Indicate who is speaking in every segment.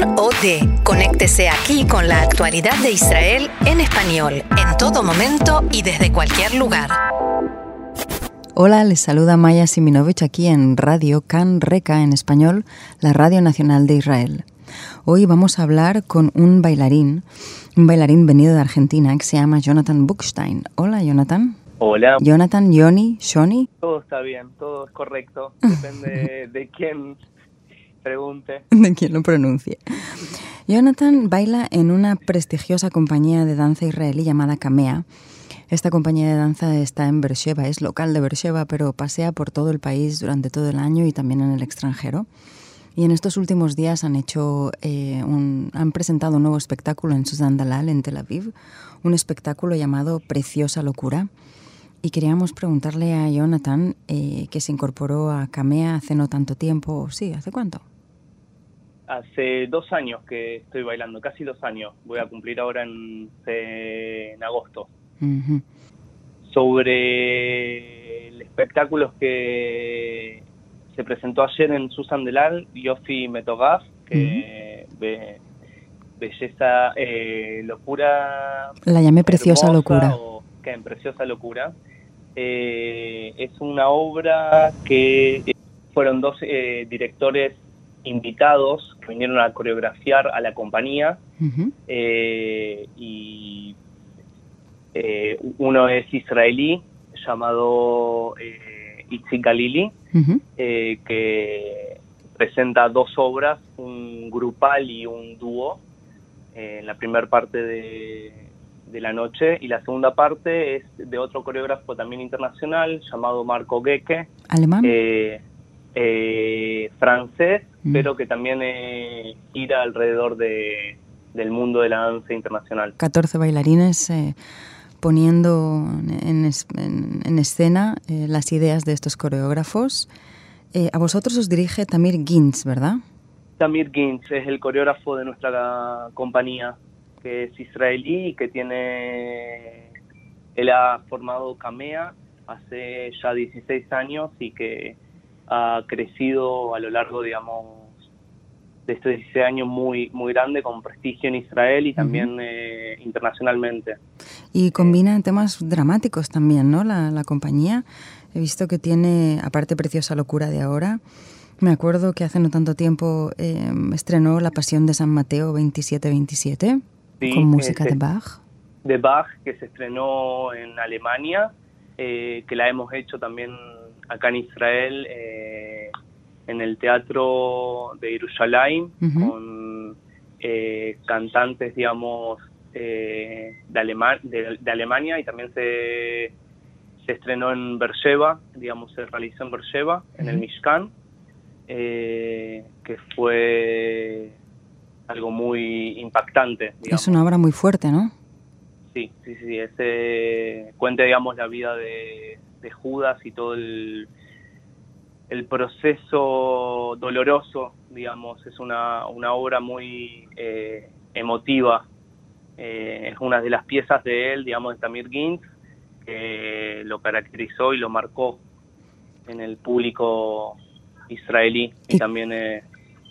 Speaker 1: Can OD. Conéctese aquí con la actualidad de Israel en español, en todo momento y desde cualquier lugar.
Speaker 2: Hola, les saluda Maya Siminovich aquí en Radio Can Reca en español, la Radio Nacional de Israel. Hoy vamos a hablar con un bailarín, un bailarín venido de Argentina que se llama Jonathan Buchstein. Hola, Jonathan.
Speaker 3: Hola.
Speaker 2: Jonathan, Johnny, Shoni.
Speaker 3: Todo está bien, todo es correcto. Depende de quién pregunte.
Speaker 2: De quién lo pronuncie. Jonathan baila en una prestigiosa compañía de danza israelí llamada Kamea. Esta compañía de danza está en Beersheba, es local de Beersheba, pero pasea por todo el país durante todo el año y también en el extranjero. Y en estos últimos días han hecho eh, un, han presentado un nuevo espectáculo en Susan Dalal, en Tel Aviv, un espectáculo llamado Preciosa Locura. Y queríamos preguntarle a Jonathan, eh, que se incorporó a Kamea hace no tanto tiempo, sí, ¿hace cuánto?
Speaker 3: Hace dos años que estoy bailando, casi dos años. Voy a cumplir ahora en, en agosto. Sobre el espectáculo que se presentó ayer en Susan Delal, Yofi Metogaf, que belleza, eh, locura.
Speaker 2: La llamé Preciosa Locura.
Speaker 3: que en Preciosa Locura. Eh, es una obra que fueron dos eh, directores invitados que vinieron a coreografiar a la compañía eh, y eh, uno es israelí llamado eh, Itzik Galili eh, que presenta dos obras, un grupal y un dúo en la primera parte de, de la noche y la segunda parte es de otro coreógrafo también internacional llamado Marco Gecke.
Speaker 2: ¿Alemán?
Speaker 3: Eh, francés, mm. pero que también eh, gira alrededor de, del mundo de la danza internacional.
Speaker 2: 14 bailarines eh, poniendo en, en, escena eh, las ideas de estos coreógrafos. a vosotros os dirige Tamir Gintz, ¿verdad?
Speaker 3: Tamir Gintz es el coreógrafo de nuestra compañía, que es israelí y que tiene... Él ha formado Kamea hace ya 16 años y que ha crecido a lo largo, digamos, de estos 16 años muy, muy grande, con prestigio en Israel y también eh, internacionalmente.
Speaker 2: Y combina temas dramáticos también, ¿no? La, la compañía. He visto que tiene, aparte Preciosa Locura de ahora, me acuerdo que hace no tanto tiempo eh, estrenó La Pasión de San Mateo 27-27 con música de Bach.
Speaker 3: De Bach, que se estrenó en Alemania, eh, que la hemos hecho también acá en Israel, eh, en el Teatro de Jerusalén, con eh, cantantes, digamos, eh, de, de, Alemania y también se, se estrenó en Beersheba, digamos, se realizó en Beersheba, en el Mishkan, que fue algo muy impactante.
Speaker 2: Es una obra muy fuerte, ¿no?
Speaker 3: Sí, sí, sí, ese cuenta, digamos, la vida de, de Judas y todo el, el proceso doloroso, digamos, es una, una obra muy eh, emotiva. Eh, es una de las piezas de él, digamos, de Tamir Gintz, que lo caracterizó y lo marcó en el público israelí y, también eh,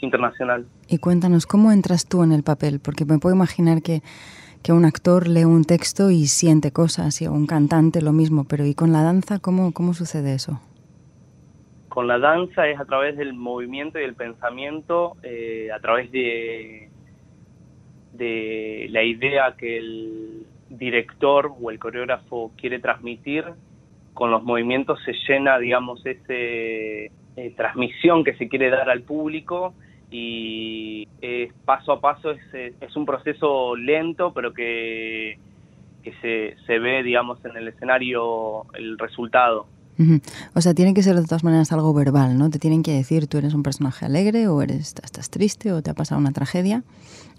Speaker 3: internacional.
Speaker 2: Y cuéntanos, ¿cómo entras tú en el papel? Porque me puedo imaginar que que un actor lee un texto y siente cosas, y un cantante lo mismo, pero ¿y con la danza cómo, cómo sucede eso?
Speaker 3: Con la danza es a través del movimiento y el pensamiento, eh, a través de, de la idea que el director o el coreógrafo quiere transmitir, con los movimientos se llena, digamos, esa eh, transmisión que se quiere dar al público y es paso a paso es, es un proceso lento pero que, que se, se ve digamos en el escenario el resultado
Speaker 2: O sea, tiene que ser de todas maneras algo verbal, ¿no? Te tienen que decir tú eres un personaje alegre o eres estás triste o te ha pasado una tragedia.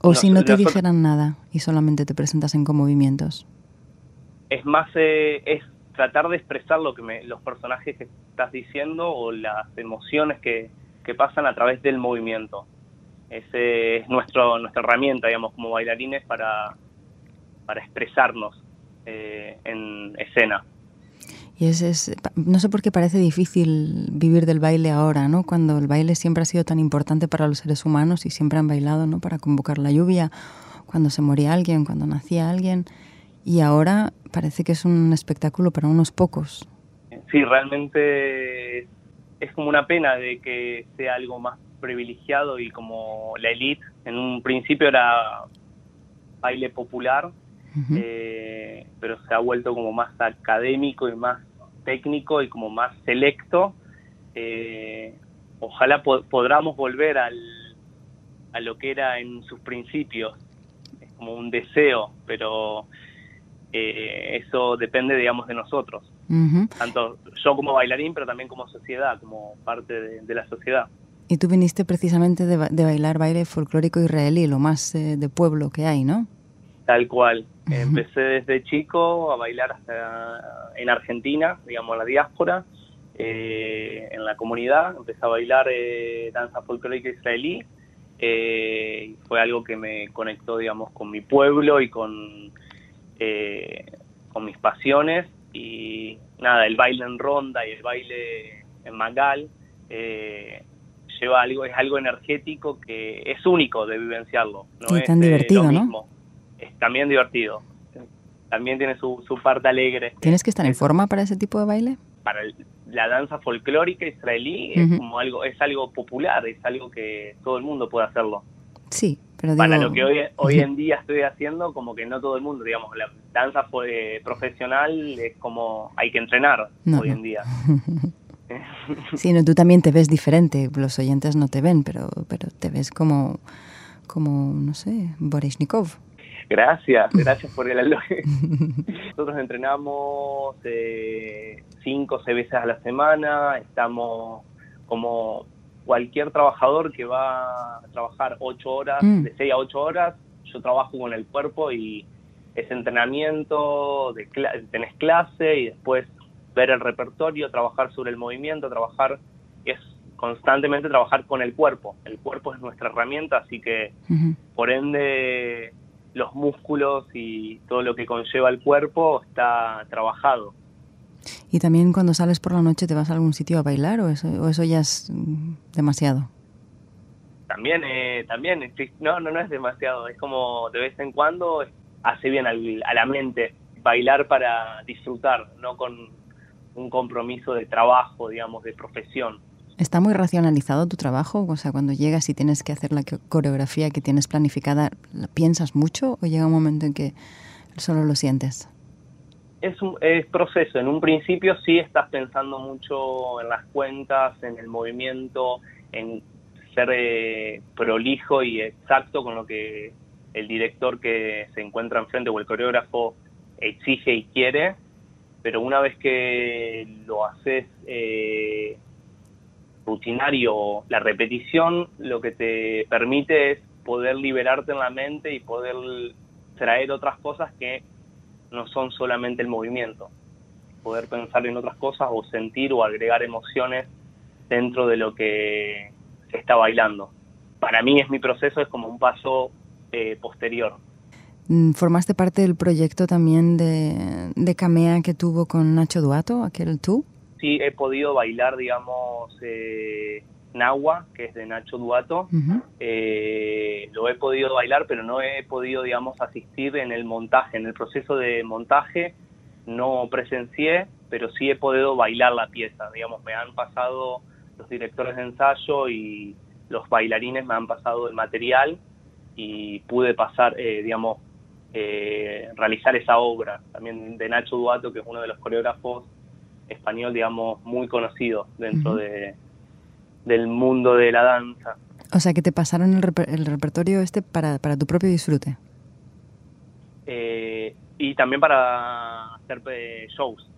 Speaker 2: O si no te dijeran nada y solamente te presentas en con movimientos.
Speaker 3: Es más, eh, es tratar de expresar lo que me, los personajes que estás diciendo o las emociones que, que pasan a través del movimiento. Ese es nuestro, nuestra herramienta, digamos, como bailarines para, para expresarnos eh, en escena.
Speaker 2: Y es, es, no sé por qué parece difícil vivir del baile ahora, ¿no? Cuando el baile siempre ha sido tan importante para los seres humanos y siempre han bailado, ¿no? Para convocar la lluvia, cuando se moría alguien, cuando nacía alguien. Y ahora parece que es un espectáculo para unos pocos.
Speaker 3: Sí, realmente es como una pena de que sea algo más privilegiado y como la elite en un principio era baile popular, eh, pero se ha vuelto como más académico y más técnico y como más selecto. Eh, ojalá podamos volver al, a lo que era en sus principios. Es como un deseo, pero eh, eso depende, digamos, de nosotros. Tanto yo como bailarín, pero también como sociedad, como parte de, la sociedad.
Speaker 2: Y tú viniste precisamente de, bailar baile folclórico israelí, lo más eh, de pueblo que hay, ¿no?
Speaker 3: Tal cual. Empecé desde chico a bailar hasta en Argentina, digamos, en la diáspora, eh, en la comunidad. Empecé a bailar eh, danza folclórica israelí. Eh, fue algo que me conectó, digamos, con mi pueblo y con, con mis pasiones. Y nada, el baile en ronda y el baile en mangal lleva algo, es algo energético que es único de vivenciarlo.
Speaker 2: No es tan divertido, ¿no?
Speaker 3: es también divertido. También tiene su, su parte alegre.
Speaker 2: ¿Tienes que estar en forma para ese tipo de baile?
Speaker 3: Para la danza folclórica israelí es como algo es algo popular, es algo que todo el mundo puede hacerlo.
Speaker 2: Sí, pero
Speaker 3: para lo que hoy, hoy en día estoy haciendo, como que no todo el mundo, digamos, la danza fue profesional es como hay que entrenar hoy en día.
Speaker 2: sí, no, tú también te ves diferente, los oyentes no te ven, pero, pero te ves como, como no sé, Borishnikov.
Speaker 3: Gracias, gracias por el elogio. Nosotros entrenamos eh, cinco o seis veces a la semana, estamos como cualquier trabajador que va a trabajar ocho horas, mm. de seis a ocho horas, yo trabajo con el cuerpo y ese entrenamiento, de tenés clase y después ver el repertorio, trabajar sobre el movimiento, trabajar, es constantemente trabajar con el cuerpo. El cuerpo es nuestra herramienta, así que por ende los músculos y todo lo que conlleva el cuerpo está trabajado.
Speaker 2: ¿Y también cuando sales por la noche te vas a algún sitio a bailar o eso, o eso ya es mm, demasiado?
Speaker 3: También, eh, también, no, no, no es demasiado, es como de vez en cuando hace bien a la mente bailar para disfrutar, no con un compromiso de trabajo, digamos, de profesión.
Speaker 2: ¿Está muy racionalizado tu trabajo? O sea, cuando llegas y tienes que hacer la coreografía que tienes planificada, ¿piensas mucho o llega un momento en que solo lo sientes?
Speaker 3: Es un es proceso. En un principio sí estás pensando mucho en las cuentas, en el movimiento, en ser eh, prolijo y exacto con lo que el director que se encuentra enfrente o el coreógrafo exige y quiere. Pero una vez que lo haces eh, rutinario, la repetición, lo que te permite es poder liberarte en la mente y poder traer otras cosas que no son solamente el movimiento. Poder pensar en otras cosas o sentir o agregar emociones dentro de lo que se está bailando. Para mí es mi proceso, es como un paso eh, posterior.
Speaker 2: Mm, ¿Formaste parte del proyecto también de, de Camea que tuvo con Nacho Duato, aquel tú?
Speaker 3: sí he podido bailar, digamos, eh, Nahua, que es de Nacho Duato. Eh, lo he podido bailar, pero no he podido, digamos, asistir en el montaje. En el proceso de montaje no presencié, pero sí he podido bailar la pieza. Digamos, me han pasado los directores de ensayo y los bailarines me han pasado el material y pude pasar, eh, digamos, eh, realizar esa obra. También de Nacho Duato, que es uno de los coreógrafos español, digamos, muy conocido dentro de, del mundo de la danza.
Speaker 2: O sea, que te pasaron el, el repertorio este para, para, tu propio disfrute.
Speaker 3: Eh, y también para hacer eh, shows.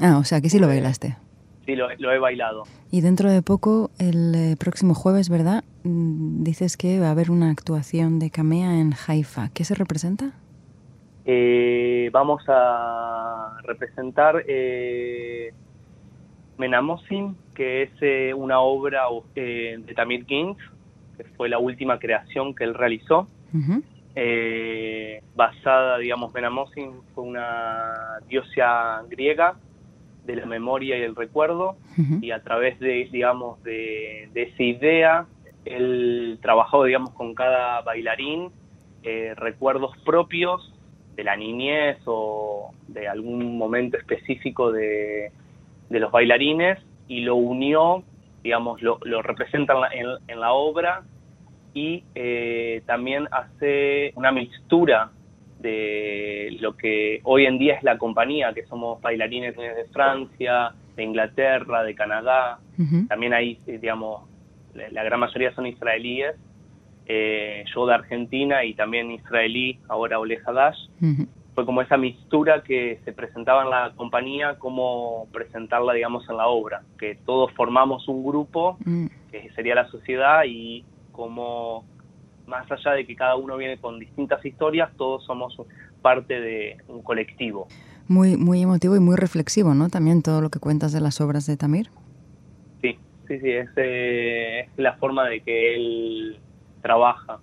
Speaker 2: Ah, o sea, que sí lo bailaste.
Speaker 3: Sí, lo, lo, he bailado.
Speaker 2: Y dentro de poco, el eh, próximo jueves, ¿verdad? Mm, dices que va a haber una actuación de Camea en Haifa. ¿Qué se representa?
Speaker 3: Eh, vamos a representar eh, Menamosim, que es eh, una obra eh, de Tamir Kings, que fue la última creación que él realizó. basada, digamos, Menamosim fue una diosa griega de la memoria y el recuerdo. Y a través de, digamos, de, esa idea, él trabajó, digamos, con cada bailarín eh, recuerdos propios de la niñez o de algún momento específico de, los bailarines y lo unió, digamos, lo, representa en la, obra y eh, también hace una mixtura de lo que hoy en día es la compañía, que somos bailarines de Francia, de Inglaterra, de Canadá. También hay, eh, digamos, la gran mayoría son israelíes. Eh, yo de Argentina y también israelí, ahora Ole Hadash. Fue como esa mixtura que se presentaba en la compañía, como presentarla, digamos, en la obra. Que todos formamos un grupo, mm. que sería la sociedad, y como más allá de que cada uno viene con distintas historias, todos somos parte de un colectivo.
Speaker 2: Muy, muy emotivo y muy reflexivo, ¿no? También todo lo que cuentas de las obras de Tamir.
Speaker 3: Sí, sí, sí, es, eh, la forma de que él trabaja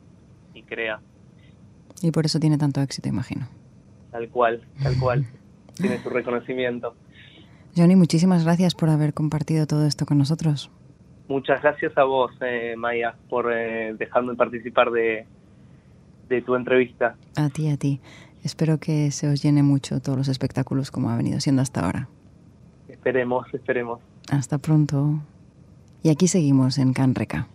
Speaker 3: y crea.
Speaker 2: Y por eso tiene tanto éxito, imagino.
Speaker 3: Tal cual, tal cual. tiene su reconocimiento.
Speaker 2: Johnny, muchísimas gracias por haber compartido todo esto con nosotros.
Speaker 3: Muchas gracias a vos, eh, Maya, por eh, dejarme participar de, de tu entrevista.
Speaker 2: A ti, a ti. Espero que se os llene mucho todos los espectáculos como ha venido siendo hasta ahora.
Speaker 3: Esperemos, esperemos.
Speaker 2: Hasta pronto. Y aquí seguimos en Canreca.